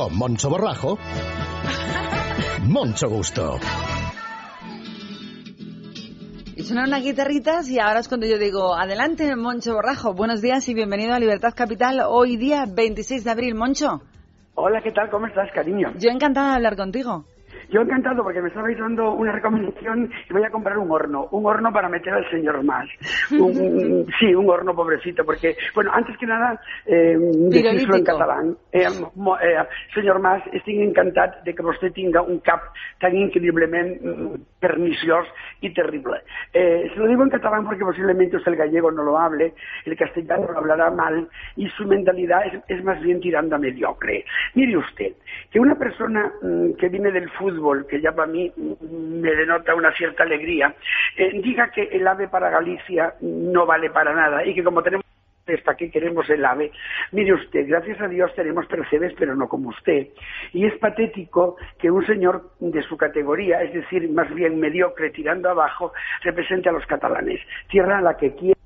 Con Moncho Borrajo, Moncho Gusto. Y suenan las guitarritas y ahora es cuando yo digo, adelante Moncho Borrajo, buenos días y bienvenido a Libertad Capital, hoy día 26 de abril, Moncho. Hola, ¿qué tal? ¿Cómo estás, cariño? Yo encantada de hablar contigo. Yo encantado porque me estabais dando una recomendación y voy a comprar un horno, un horno para meter al señor más. Un, sí, un horno pobrecito, porque, bueno, antes que nada, eh, decirlo en catalán. Eh, eh, señor Mas, estic encantat de que vostè tinga un cap tan increíblemente mm, perniciós y terrible. Eh, se lo digo en catalán porque posiblemente usted el gallego no lo hable, el castellano lo hablará mal y su mentalidad es, es más bien tirando a mediocre. Mire usted, que una persona mm, que viene del fútbol que ya para mí me denota una cierta alegría, eh, diga que el AVE para Galicia no vale para nada y que como tenemos ¿para qué queremos el AVE? Mire usted, gracias a Dios tenemos percebes, pero no como usted. Y es patético que un señor de su categoría, es decir, más bien mediocre, tirando abajo, represente a los catalanes. Tierra a la que quiere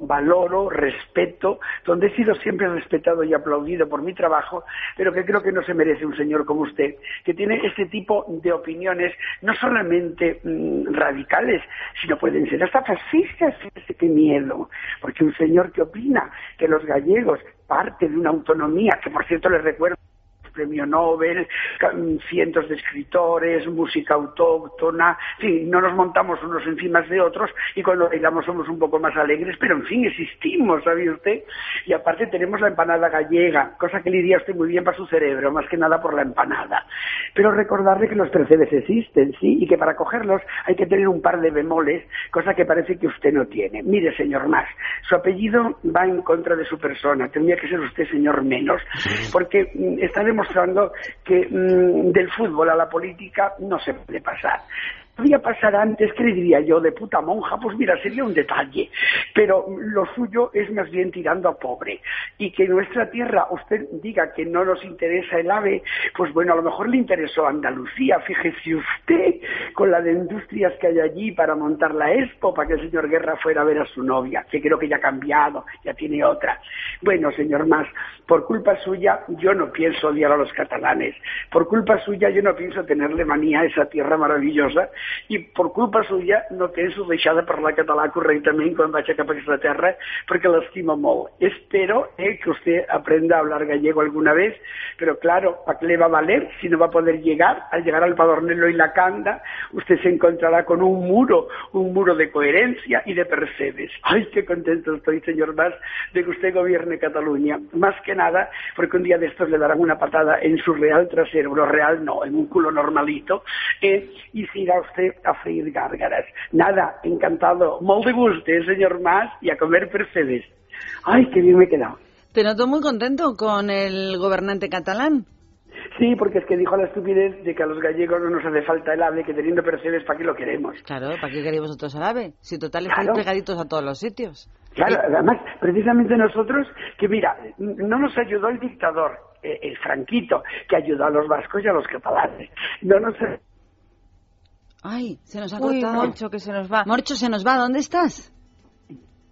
valoro, respeto, donde he sido siempre respetado y aplaudido por mi trabajo, pero que creo que no se merece un señor como usted, que tiene este tipo de opiniones no solamente mmm, radicales, sino pueden ser hasta fascistas. Qué miedo, porque un señor que opina que los gallegos parte de una autonomía, que por cierto les recuerdo premio Nobel, cientos de escritores, música autóctona, en fin, no nos montamos unos encima de otros y cuando bailamos somos un poco más alegres, pero en fin, existimos, ¿sabe usted? Y aparte tenemos la empanada gallega, cosa que le iría a usted muy bien para su cerebro, más que nada por la empanada. Pero recordarle que los percebes existen, ¿sí? Y que para cogerlos hay que tener un par de bemoles, cosa que parece que usted no tiene. Mire, señor Más, su apellido va en contra de su persona, tendría que ser usted señor menos, porque mm, está demostrando que mmm, del fútbol a la política no se puede pasar podía pasar antes, ¿qué le diría yo? De puta monja, pues mira, sería un detalle. Pero lo suyo es más bien tirando a pobre. Y que nuestra tierra usted diga que no nos interesa el AVE, pues bueno, a lo mejor le interesó Andalucía. Fíjese usted con la de industrias que hay allí para montar la Expo, para que el señor Guerra fuera a ver a su novia, que creo que ya ha cambiado, ya tiene otra. Bueno, señor Más, por culpa suya yo no pienso odiar a los catalanes. Por culpa suya yo no pienso tenerle manía a esa tierra maravillosa i per culpa suya no penso deixar de parlar català correctament quan vaig cap a aquesta terra perquè l'estima molt. Espero eh, que usted aprenda a hablar gallego alguna vez, pero claro, ¿para qué le va a valer si no va a poder llegar? Al llegar al Padornelo y la Canda, usted se encontrará con un muro, un muro de coherencia y de percebes. Ay, qué contento estoy, señor Mas, de que usted gobierne Cataluña. Más que nada, porque un día de estos le darán una patada en su real trasero, real no, en un culo normalito, eh, y si irá usted a freír gárgaras. Nada, encantado. Molt de ¿eh, señor Mas, y a comer percebes. Ay, qué bien me he quedado. Te noto muy contento con el gobernante catalán. Sí, porque es que dijo la estupidez de que a los gallegos no nos hace falta el ave, que teniendo percebes, ¿para qué lo queremos? Claro, ¿para qué queréis vosotros el ave? Si total claro. pegaditos a todos los sitios. Claro, además, precisamente nosotros, que mira, no nos ayudó el dictador, eh, el franquito, que ayudó a los vascos y a los catalanes. No nos Ay, se nos ha Uy, cortado. Morcho, que se nos va. Morcho, se nos va. ¿Dónde estás?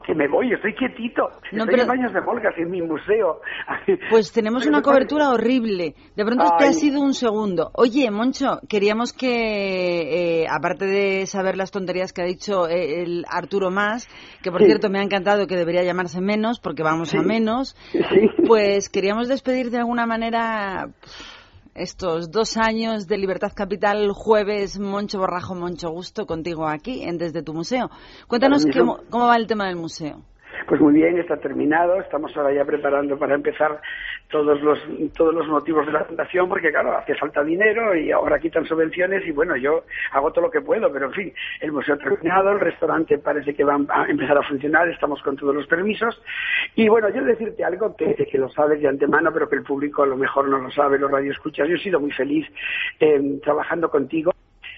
Que me voy, estoy quietito. No, estoy pero... en baños de Volgas, en mi museo. Pues tenemos una cobertura horrible. De pronto Ay. te ha sido un segundo. Oye, Moncho, queríamos que, eh, aparte de saber las tonterías que ha dicho eh, el Arturo Más, que por sí. cierto me ha encantado que debería llamarse menos, porque vamos sí. a menos, sí. pues queríamos despedir de alguna manera estos dos años de Libertad Capital, jueves, Moncho Borrajo, Moncho Gusto, contigo aquí, en Desde tu Museo. Cuéntanos cómo, cómo va el tema del museo. Pues muy bien, está terminado. Estamos ahora ya preparando para empezar todos los todos los motivos de la fundación, porque claro, hace falta dinero y ahora quitan subvenciones y bueno, yo hago todo lo que puedo, pero en fin, el museo terminado, el restaurante parece que va a empezar a funcionar, estamos con todos los permisos y bueno, yo decirte algo que, que lo sabes de antemano, pero que el público a lo mejor no lo sabe, los radioescuchas. Yo he sido muy feliz eh, trabajando contigo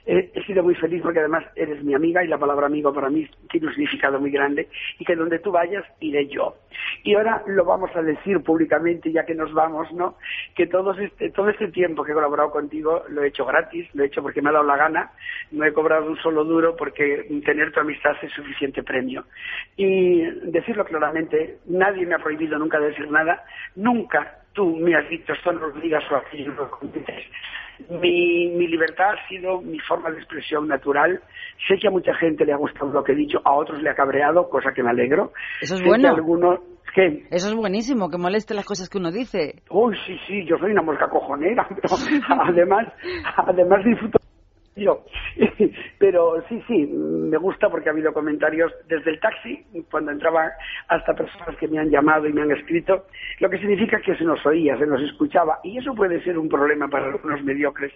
he, he, sido muy feliz porque además eres mi amiga y la palabra amigo para mí tiene un significado muy grande y que donde tú vayas iré yo. Y ahora lo vamos a decir públicamente ya que nos vamos, ¿no? Que todo este, todo este tiempo que he colaborado contigo lo he hecho gratis, lo he hecho porque me ha dado la gana, no he cobrado un solo duro porque tener tu amistad es suficiente premio. Y decirlo claramente, nadie me ha prohibido nunca decir nada, nunca tú me has dicho esto no lo digas o aquello no lo comentes. Mi, mi libertad ha sido mi forma de expresión natural. Sé que a mucha gente le ha gustado lo que he dicho, a otros le ha cabreado, cosa que me alegro. Eso es bueno. Algunos, ¿Qué? Eso es buenísimo, que moleste las cosas que uno dice. Uy, sí, sí, yo soy una mosca cojonera, pero además, además disfruto yo. Pero sí, sí, me gusta porque ha habido comentarios desde el taxi, cuando entraba, hasta personas que me han llamado y me han escrito, lo que significa que se nos oía, se nos escuchaba. Y eso puede ser un problema para algunos mediocres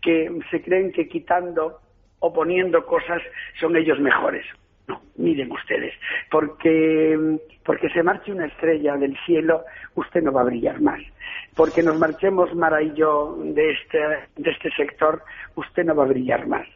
que se creen que quitando o poniendo cosas son ellos mejores. No, miren ustedes, porque, porque se marche una estrella del cielo, usted no va a brillar más porque nos marchemos Mara y yo de este, de este sector, usted no va a brillar más.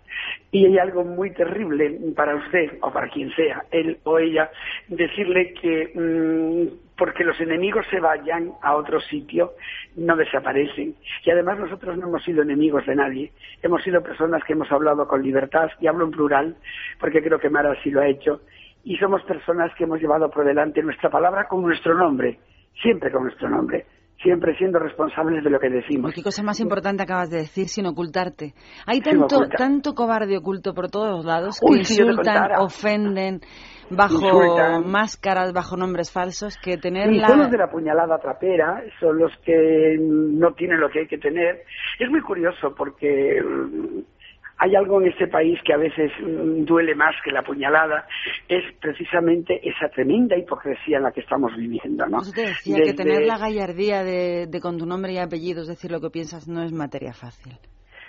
Y hay algo muy terrible para usted, o para quien sea, él o ella, decirle que mm, porque los enemigos se vayan a otro sitio, no desaparecen. Y además nosotros no hemos sido enemigos de nadie, hemos sido personas que hemos hablado con libertad, y hablo en plural, porque creo que Mara sí lo ha hecho, y somos personas que hemos llevado por delante nuestra palabra con nuestro nombre, siempre con nuestro nombre siempre siendo responsables de lo que decimos. ¿Qué cosa más importante acabas de decir sin ocultarte? Hay tanto, tanto cobarde oculto por todos lados que insultan, ofenden bajo máscaras, bajo nombres falsos, que tener la... Son los de la puñalada trapera, son los que no tienen lo que hay que tener. Es muy curioso porque hay algo en este país que a veces mm, duele más que la puñalada, es precisamente esa tremenda hipocresía en la que estamos viviendo. ¿no? te decía que tener la gallardía de, con tu nombre y apellido, decir lo que piensas, no es materia fácil.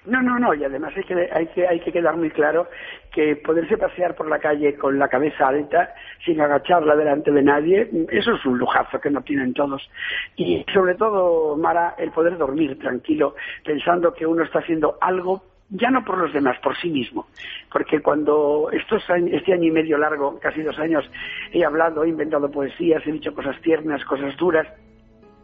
No, no, no, y además hay que, hay, que, hay que quedar muy claro que poderse pasear por la calle con la cabeza alta, sin agacharla delante de nadie, eso es un lujazo que no tienen todos. Y sobre todo, Mara, el poder dormir tranquilo, pensando que uno está haciendo algo ya no por los demás, por sí mismo. Porque cuando estos este año y medio largo, casi dos años, he hablado, he inventado poesías, he dicho cosas tiernas, cosas duras,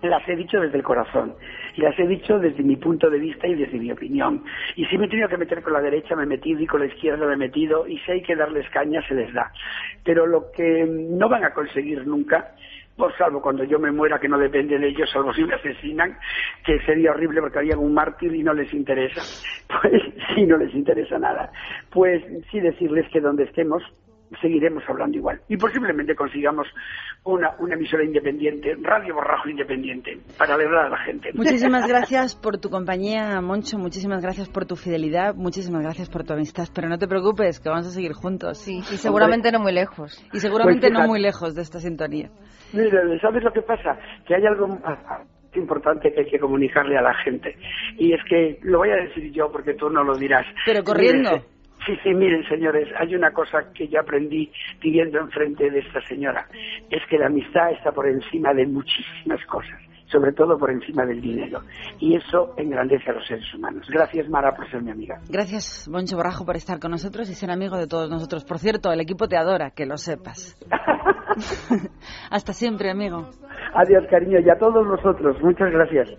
las he dicho desde el corazón y las he dicho desde mi punto de vista y desde mi opinión. Y si me he tenido que meter con la derecha, me he metido y con la izquierda me he metido y si hay que darles caña, se les da. Pero lo que no van a conseguir nunca por salvo cuando yo me muera, que no depende de ellos, salvo si me asesinan, que sería horrible porque harían un mártir y no les interesa. Pues sí, no les interesa nada. Pues sí decirles que donde estemos, seguiremos hablando igual. Y posiblemente consigamos una, una emisora independiente, Radio Borrajo Independiente, para alegrar a la gente. Muchísimas gracias por tu compañía, Moncho. Muchísimas gracias por tu fidelidad. Muchísimas gracias por tu amistad. Pero no te preocupes, que vamos a seguir juntos. Sí, y seguramente no muy lejos. Y seguramente pues no muy lejos de esta sintonía. Mire, ¿sabes lo que pasa? Que hay algo importante que hay que comunicarle a la gente. Y es que, lo voy a decir yo porque tú no lo dirás. Pero corriendo. Sí, sí, miren señores, hay una cosa que yo aprendí viviendo enfrente de esta señora. Es que la amistad está por encima de muchísimas cosas sobre todo por encima del dinero. Y eso engrandece a los seres humanos. Gracias, Mara, por ser mi amiga. Gracias, Boncho Borrajo, por estar con nosotros y ser amigo de todos nosotros. Por cierto, el equipo te adora, que lo sepas. Hasta siempre, amigo. Adiós, cariño, y a todos nosotros. Muchas gracias.